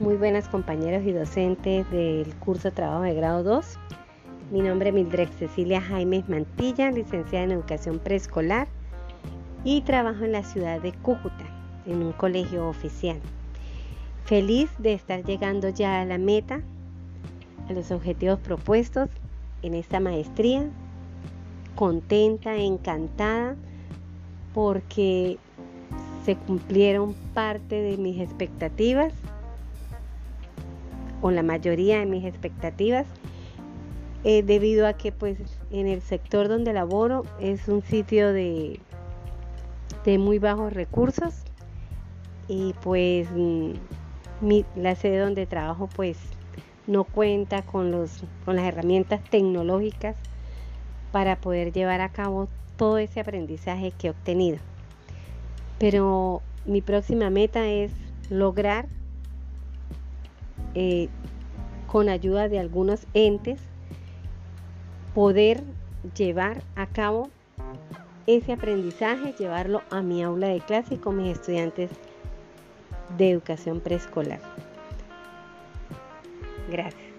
muy buenas compañeros y docentes del curso de trabajo de grado 2. Mi nombre es Mildred Cecilia Jaime Mantilla, licenciada en educación preescolar y trabajo en la ciudad de Cúcuta, en un colegio oficial. Feliz de estar llegando ya a la meta, a los objetivos propuestos en esta maestría, contenta, encantada, porque se cumplieron parte de mis expectativas o la mayoría de mis expectativas eh, debido a que pues en el sector donde laboro es un sitio de, de muy bajos recursos y pues mm, la sede donde trabajo pues no cuenta con, los, con las herramientas tecnológicas para poder llevar a cabo todo ese aprendizaje que he obtenido. Pero mi próxima meta es lograr eh, con ayuda de algunos entes poder llevar a cabo ese aprendizaje, llevarlo a mi aula de clase con mis estudiantes de educación preescolar. Gracias.